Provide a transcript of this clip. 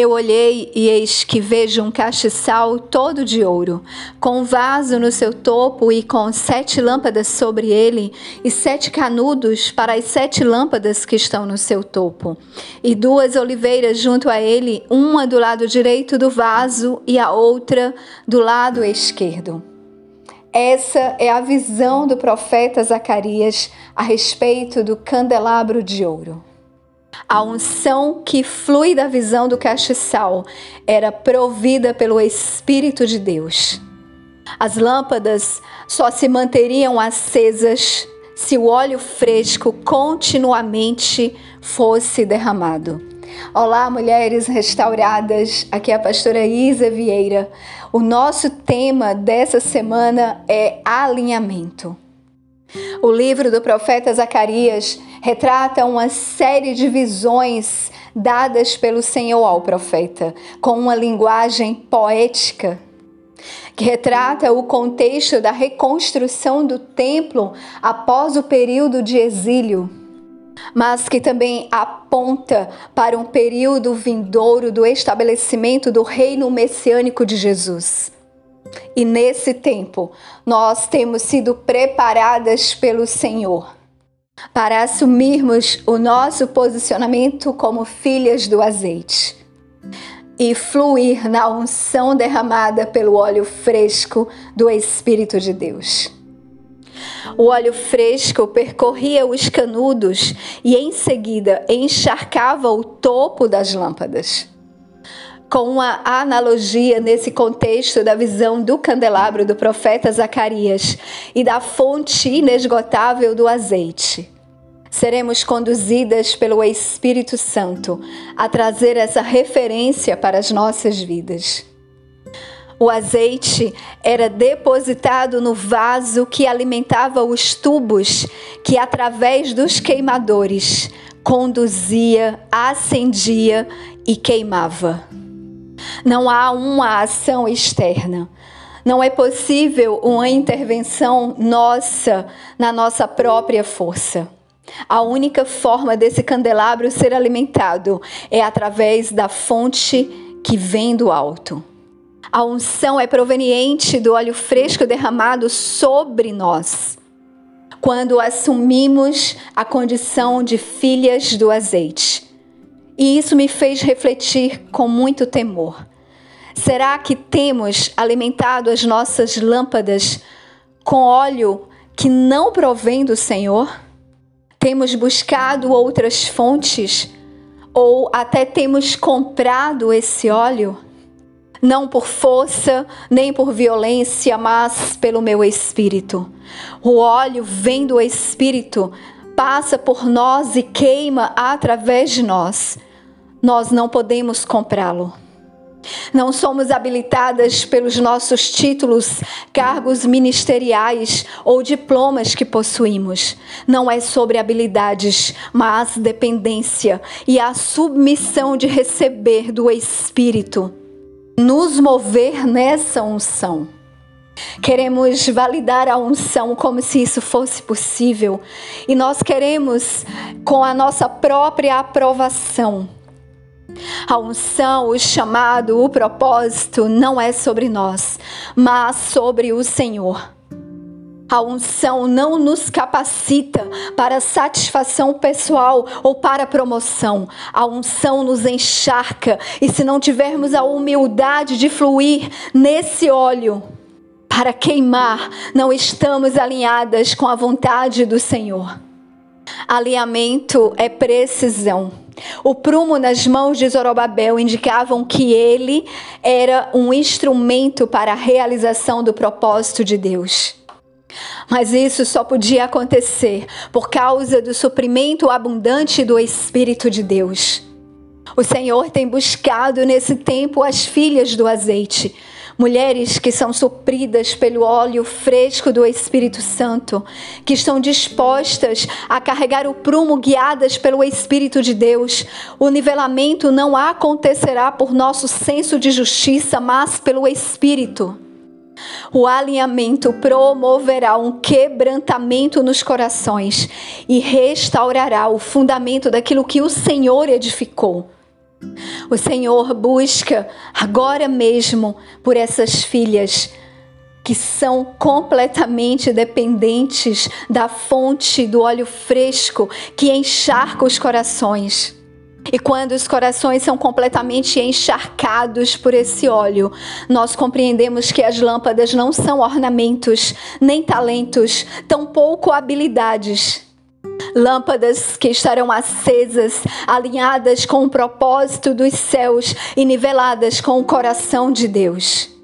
Eu olhei e eis que vejo um castiçal todo de ouro, com um vaso no seu topo e com sete lâmpadas sobre ele, e sete canudos para as sete lâmpadas que estão no seu topo, e duas oliveiras junto a ele, uma do lado direito do vaso e a outra do lado esquerdo. Essa é a visão do profeta Zacarias a respeito do candelabro de ouro. A unção que flui da visão do castiçal era provida pelo Espírito de Deus. As lâmpadas só se manteriam acesas se o óleo fresco continuamente fosse derramado. Olá, mulheres restauradas. Aqui é a pastora Isa Vieira. O nosso tema dessa semana é alinhamento. O livro do profeta Zacarias retrata uma série de visões dadas pelo Senhor ao profeta, com uma linguagem poética que retrata o contexto da reconstrução do templo após o período de exílio, mas que também aponta para um período vindouro do estabelecimento do reino messiânico de Jesus. E nesse tempo, nós temos sido preparadas pelo Senhor para assumirmos o nosso posicionamento como filhas do azeite e fluir na unção derramada pelo óleo fresco do Espírito de Deus. O óleo fresco percorria os canudos e em seguida encharcava o topo das lâmpadas com uma analogia nesse contexto da visão do candelabro do profeta Zacarias e da fonte inesgotável do azeite. Seremos conduzidas pelo Espírito Santo a trazer essa referência para as nossas vidas. O azeite era depositado no vaso que alimentava os tubos que, através dos queimadores, conduzia, acendia e queimava. Não há uma ação externa. Não é possível uma intervenção nossa na nossa própria força. A única forma desse candelabro ser alimentado é através da fonte que vem do alto. A unção é proveniente do óleo fresco derramado sobre nós. Quando assumimos a condição de filhas do azeite. E isso me fez refletir com muito temor. Será que temos alimentado as nossas lâmpadas com óleo que não provém do Senhor? Temos buscado outras fontes ou até temos comprado esse óleo? Não por força nem por violência, mas pelo meu espírito. O óleo vem do espírito, passa por nós e queima através de nós nós não podemos comprá-lo. Não somos habilitadas pelos nossos títulos, cargos ministeriais ou diplomas que possuímos. Não é sobre habilidades, mas dependência e a submissão de receber do Espírito. Nos mover nessa unção. Queremos validar a unção como se isso fosse possível e nós queremos, com a nossa própria aprovação, a unção, o chamado, o propósito não é sobre nós, mas sobre o Senhor. A unção não nos capacita para satisfação pessoal ou para promoção. A unção nos encharca e se não tivermos a humildade de fluir nesse óleo para queimar, não estamos alinhadas com a vontade do Senhor. Alinhamento é precisão. O prumo nas mãos de Zorobabel indicavam que ele era um instrumento para a realização do propósito de Deus. Mas isso só podia acontecer por causa do suprimento abundante do Espírito de Deus. O Senhor tem buscado nesse tempo as filhas do azeite mulheres que são supridas pelo óleo fresco do Espírito Santo, que estão dispostas a carregar o prumo guiadas pelo Espírito de Deus. O nivelamento não acontecerá por nosso senso de justiça, mas pelo Espírito. O alinhamento promoverá um quebrantamento nos corações e restaurará o fundamento daquilo que o Senhor edificou. O Senhor busca agora mesmo por essas filhas que são completamente dependentes da fonte do óleo fresco que encharca os corações. E quando os corações são completamente encharcados por esse óleo, nós compreendemos que as lâmpadas não são ornamentos, nem talentos, tampouco habilidades. Lâmpadas que estarão acesas, alinhadas com o propósito dos céus e niveladas com o coração de Deus.